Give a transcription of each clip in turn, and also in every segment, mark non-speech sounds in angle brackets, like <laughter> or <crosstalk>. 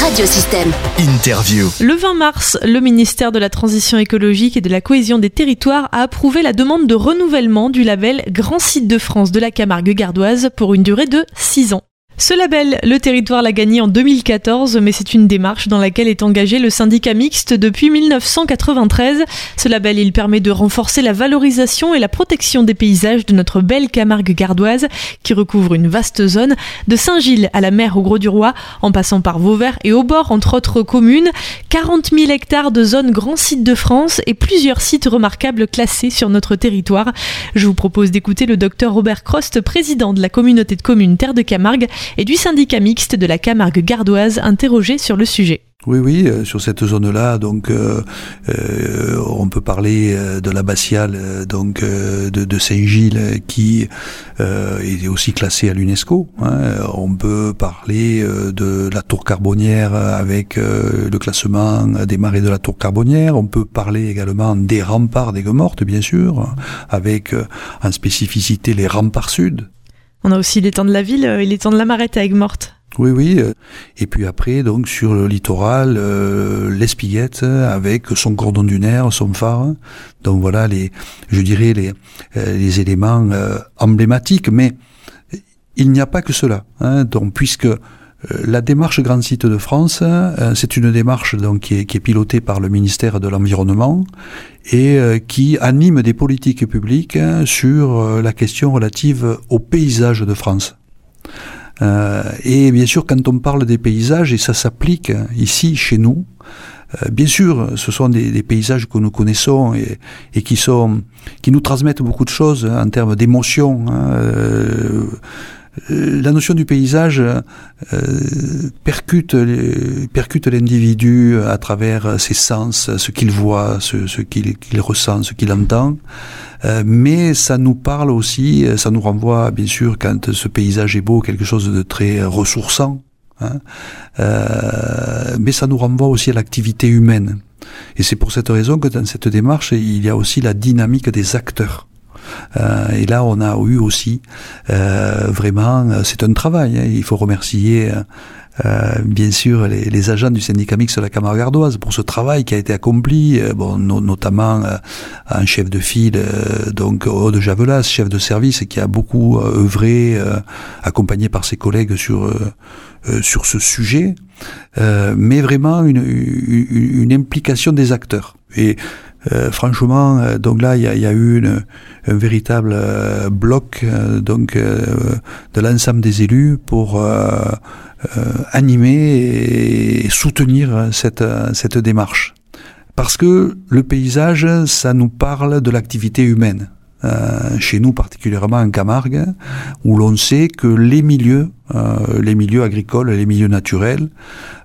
Radiosystème. Interview. Le 20 mars, le ministère de la Transition écologique et de la cohésion des territoires a approuvé la demande de renouvellement du label Grand Site de France de la Camargue gardoise pour une durée de 6 ans. Ce label, le territoire l'a gagné en 2014, mais c'est une démarche dans laquelle est engagé le syndicat mixte depuis 1993. Ce label, il permet de renforcer la valorisation et la protection des paysages de notre belle Camargue gardoise, qui recouvre une vaste zone, de Saint-Gilles à la mer au Gros-du-Roi, en passant par Vauvert et Aubord, entre autres communes. 40 000 hectares de zones grands sites de France et plusieurs sites remarquables classés sur notre territoire. Je vous propose d'écouter le docteur Robert Crost, président de la communauté de communes Terre de Camargue, et du syndicat mixte de la Camargue gardoise interrogé sur le sujet. Oui, oui, euh, sur cette zone-là, donc euh, euh, on peut parler de l'abbatiale donc de, Saint-Gilles qui est aussi classée à l'UNESCO. Hein. On peut parler de la tour carbonière avec le classement des marais de la tour carbonière. On peut parler également des remparts des Mortes, bien sûr, avec en spécificité les remparts sud. On a aussi l'étang de la ville et l'étang de la Marette à Aigues-Mortes. Oui, oui. Et puis après, donc sur le littoral, euh, l'Espiguette avec son cordon dunaire, son phare. Donc voilà les, je dirais les, euh, les éléments euh, emblématiques. Mais il n'y a pas que cela. Hein. donc puisque la démarche Grand Site de France, c'est une démarche donc qui est, pilotée par le ministère de l'Environnement et qui anime des politiques publiques sur la question relative au paysage de France. Euh, et bien sûr, quand on parle des paysages, et ça s'applique ici, chez nous, euh, bien sûr, ce sont des, paysages que nous connaissons et, qui sont, qui nous transmettent beaucoup de choses hein, en termes d'émotion. Hein, euh, la notion du paysage euh, percute, percute l'individu à travers ses sens, ce qu'il voit, ce, qu'il ressent, ce qu'il entend. Euh, mais ça nous parle aussi, euh, ça nous renvoie bien sûr quand ce paysage est beau, quelque chose de très ressourçant. Hein, euh, mais ça nous renvoie aussi à l'activité humaine. Et c'est pour cette raison que dans cette démarche, il y a aussi la dynamique des acteurs. Euh, et là, on a eu aussi euh, vraiment, c'est un travail. Hein, il faut remercier euh, bien sûr les, agents du syndicat mixte de la Camargue ardoise pour ce travail qui a été accompli, euh, bon, notamment euh, un chef de file, donc Aude Javelas, chef de service, qui a beaucoup œuvré, accompagné par ses collègues sur sur ce sujet, mais vraiment une, une, une, implication des acteurs. Et franchement, donc là, il y a, eu un véritable bloc donc de l'ensemble des élus pour euh, animer et soutenir cette, cette démarche. Parce que le paysage, ça nous parle de l'activité humaine. Euh, chez nous particulièrement en Camargue, où l'on sait que les milieux, euh, les milieux agricoles, les milieux naturels,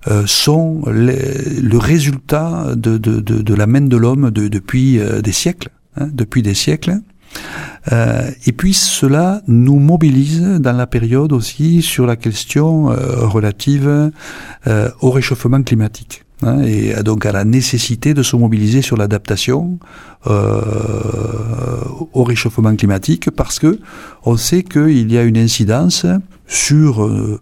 euh, sont le résultat de, de, de, de, la main de l'homme de, depuis des siècles, hein, depuis des siècles. Euh, et puis cela nous mobilise dans la période aussi sur la question euh, relative euh, au réchauffement climatique. Hein, et donc à la nécessité de se mobiliser sur l'adaptation au réchauffement climatique parce que on sait qu'il y a une incidence sur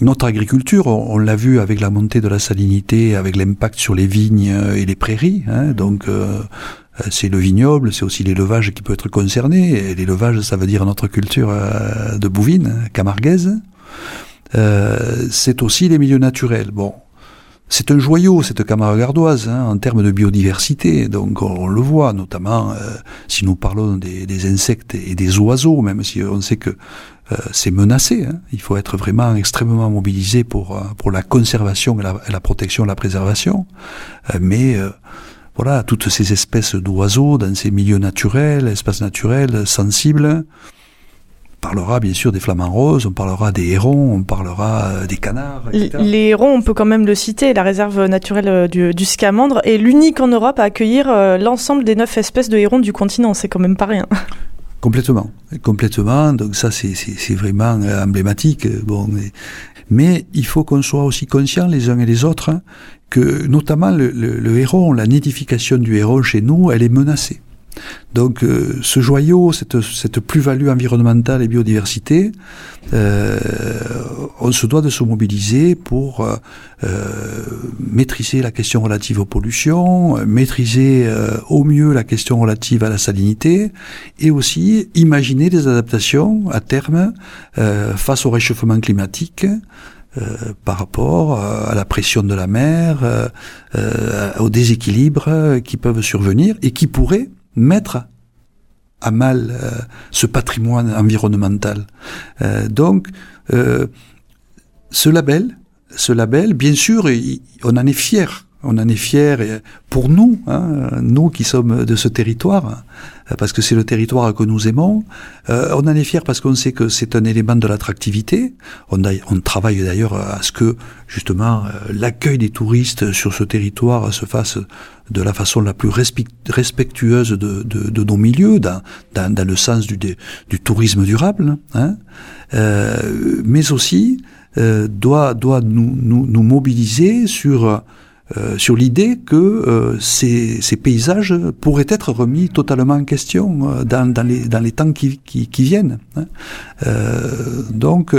notre agriculture, on, l'a vu avec la montée de la salinité, avec l'impact sur les vignes et les prairies. Hein, donc, euh, c'est le vignoble, c'est aussi l'élevage qui peut être concerné. l'élevage, ça veut dire notre culture euh, de bouvine, camarguaise. Euh, c'est aussi les milieux naturels. Bon, c'est un joyau, cette Camargue gardoise, hein, en termes de biodiversité. Donc on, le voit, notamment si nous parlons des, insectes et des oiseaux, même si on sait que c'est menacé. Hein. Il faut être vraiment extrêmement mobilisé pour, pour la conservation la, la protection, la préservation. mais voilà, toutes ces espèces d'oiseaux dans ces milieux naturels, espaces naturels, sensibles. On parlera bien sûr des flamants roses, on parlera des hérons, on parlera euh, des canards. Etc. Les hérons, on peut quand même le citer, la réserve naturelle euh, du, du Scamandre est l'unique en Europe à accueillir euh, l'ensemble des neuf espèces de hérons du continent. C'est quand même pas rien. <laughs> Complètement, complètement. Donc ça, c'est vraiment emblématique. Bon, mais il faut qu'on soit aussi conscients les uns et les autres que, notamment le, le, le, héron, la nidification du héron chez nous, elle est menacée. Donc euh, ce joyau, cette, plus-value environnementale et biodiversité, euh, on se doit de se mobiliser pour euh, maîtriser la question relative aux pollutions, maîtriser au mieux la question relative à la salinité, et aussi imaginer des adaptations à terme face au réchauffement climatique. par rapport à la pression de la mer, aux déséquilibres qui peuvent survenir et qui pourraient mettre à mal euh, ce patrimoine environnemental. Euh, donc, euh, ce label, ce label, bien sûr, on en est fier on en est fiers pour nous, hein, nous qui sommes de ce territoire, parce que c'est le territoire que nous aimons. Euh, on en est fiers parce qu'on sait que c'est un élément de l'attractivité. On, on, travaille d'ailleurs à ce que justement euh, l'accueil des touristes sur ce territoire se fasse de la façon la plus respectueuse de, de, de nos milieux, dans, dans, dans, le sens du, du tourisme durable, hein, euh, mais aussi euh, doit, doit nous, nous, nous mobiliser sur euh, sur l'idée que euh, ces, paysages pourraient être remis totalement en question euh, dans, les, temps qui viennent. Hein. donc,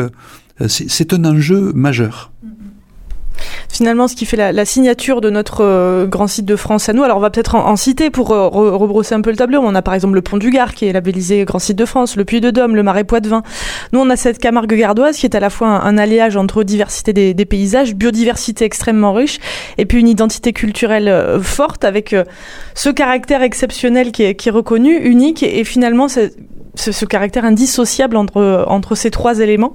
c'est un enjeu majeur finalement ce qui fait la, signature de notre euh, grand site de France à nous. Alors on va peut-être en, citer pour euh, rebrosser un peu le tableau. On a par exemple le pont du Gard qui est labellisé grand site de France, le Puy de Dôme, le Marais Poitevin. Nous on a cette Camargue gardoise qui est à la fois un, alliage entre diversité des, paysages, biodiversité extrêmement riche et puis une identité culturelle euh, forte avec ce caractère exceptionnel qui est, qui est reconnu, unique et, et finalement c'est ce, ce, caractère indissociable entre, entre ces trois éléments.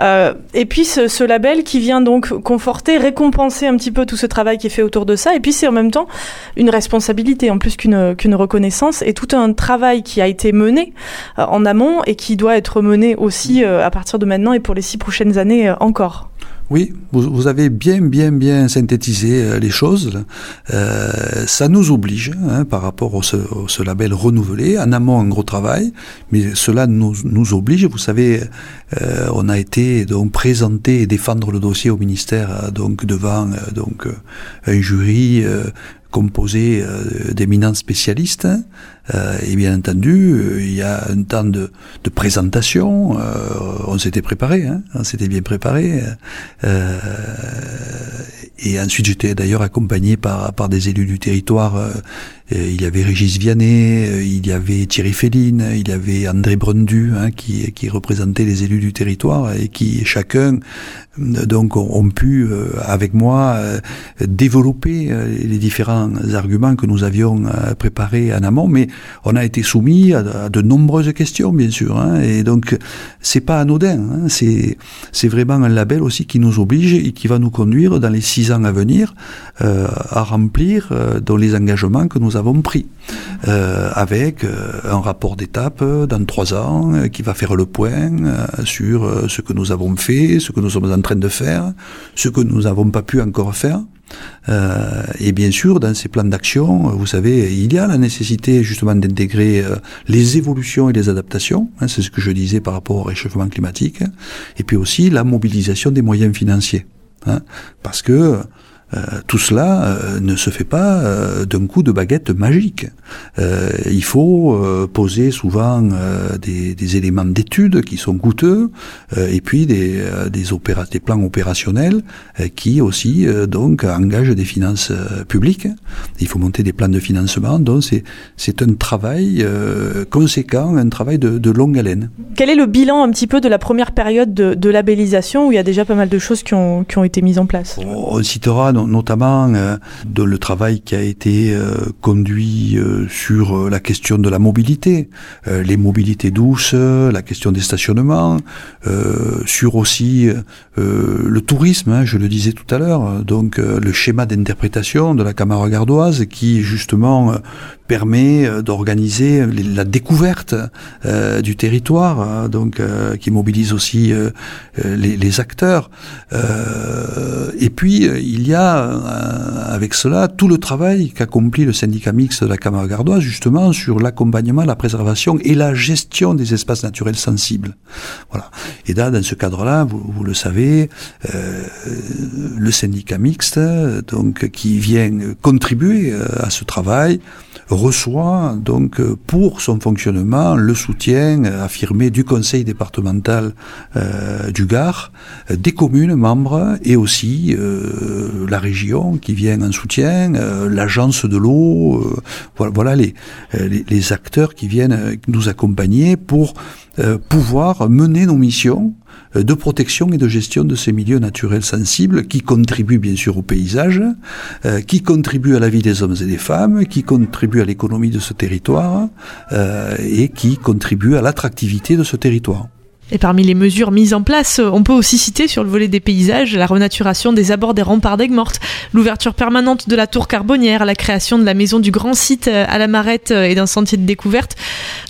Euh, et puis ce, ce, label qui vient donc conforter, récompenser un petit peu tout ce travail qui est fait autour de ça. Et puis c'est en même temps une responsabilité en plus qu'une qu'une reconnaissance et tout un travail qui a été mené euh, en amont et qui doit être mené aussi euh, à partir de maintenant et pour les six prochaines années euh, encore. Oui, vous, avez bien, bien, bien synthétisé euh, les choses. Euh, ça nous oblige, hein, par rapport au ce, label renouvelé, en amont un gros travail, mais cela nous, nous oblige. Vous savez, euh, on a été donc présenté et défendre le dossier au ministère donc devant donc un jury composé d'éminents spécialistes. Euh, et bien entendu, euh, il y a un temps de, de présentation. Euh, on s'était préparé, hein, on s'était bien préparé. Et ensuite, j'étais d'ailleurs accompagné par, par des élus du territoire. il y avait Régis Vianney, il y avait Thierry Féline, il y avait André Brundu, hein, qui, qui représentait les élus du territoire et qui chacun donc ont, pu avec moi développer les différents arguments que nous avions préparés en amont, mais on a été soumis à, de nombreuses questions, bien sûr. Hein, et donc, c'est pas anodin. Hein, c'est c'est vraiment un label aussi qui nous oblige et qui va nous conduire dans les six à venir euh, à remplir euh, dans les engagements que nous avons pris, euh, avec un rapport d'étape dans trois ans qui va faire le point sur ce que nous avons fait, ce que nous sommes en train de faire, ce que nous n'avons pas pu encore faire. Et bien sûr, dans ces plans d'action, vous savez, il y a la nécessité justement d'intégrer les évolutions et les adaptations, hein, c'est ce que je disais par rapport au réchauffement climatique, et puis aussi la mobilisation des moyens financiers. Hein, parce que tout cela euh, ne se fait pas euh, d'un coup de baguette magique. il faut poser souvent des, des, éléments d'études qui sont coûteux et puis des, des, opéra des plans opérationnels qui aussi donc engagent des finances publiques. Il faut monter des plans de financement. Donc c'est c'est un travail conséquent, un travail de, de, longue haleine. Quel est le bilan un petit peu de la première période de, de labellisation où il y a déjà pas mal de choses qui ont, qui ont été mises en place? On citera notamment euh, le travail qui a été euh, conduit euh, sur la question de la mobilité, les mobilités douces, la question des stationnements, sur aussi le tourisme, hein, je le disais tout à l'heure, donc le schéma d'interprétation de la Camargue gardoise qui justement permet d'organiser la découverte du territoire, donc qui mobilise aussi les, acteurs. et puis il y a euh, avec cela tout le travail qu'accomplit le syndicat mixte de la Camargue gardoise justement sur l'accompagnement, la préservation et la gestion des espaces naturels sensibles. Voilà. Et là, dans ce cadre-là, vous, le savez, euh, le syndicat mixte, donc qui vient contribuer euh, à ce travail, reçoit donc pour son fonctionnement le soutien affirmé du conseil départemental du Gard, des communes membres et aussi la région qui vient en soutien, l'agence de l'eau, voilà, les, les, acteurs qui viennent nous accompagner pour pouvoir mener nos missions euh, de protection et de gestion de ces milieux naturels sensibles qui contribuent bien sûr au paysage, euh, qui contribuent à la vie des hommes et des femmes, qui contribuent à l'économie de ce territoire euh, et qui contribuent à l'attractivité de ce territoire. Et parmi les mesures mises en place, on peut aussi citer sur le volet des paysages la renaturation des abords des remparts d'Aigues Mortes, l'ouverture permanente de la tour carbonnière, la création de la maison du grand site à la Marette et d'un sentier de découverte,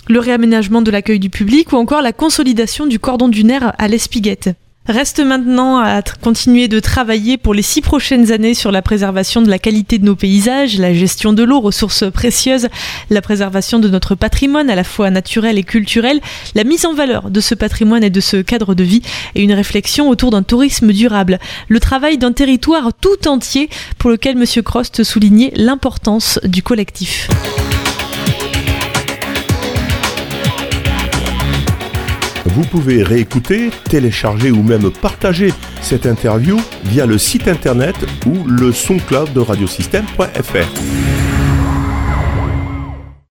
le réaménagement de l'accueil du public ou encore la consolidation du cordon dunaire à l'Espiguette. Reste maintenant à continuer de travailler pour les six prochaines années sur la préservation de la qualité de nos paysages, la gestion de l'eau, ressources précieuses, la préservation de notre patrimoine à la fois naturel et culturel, la mise en valeur de ce patrimoine et de ce cadre de vie et une réflexion autour d'un tourisme durable. Le travail d'un territoire tout entier pour lequel M. Crost soulignait l'importance du collectif. Vous pouvez réécouter, télécharger ou même partager cette interview via le site internet ou le son cloud de radiosystème.fr.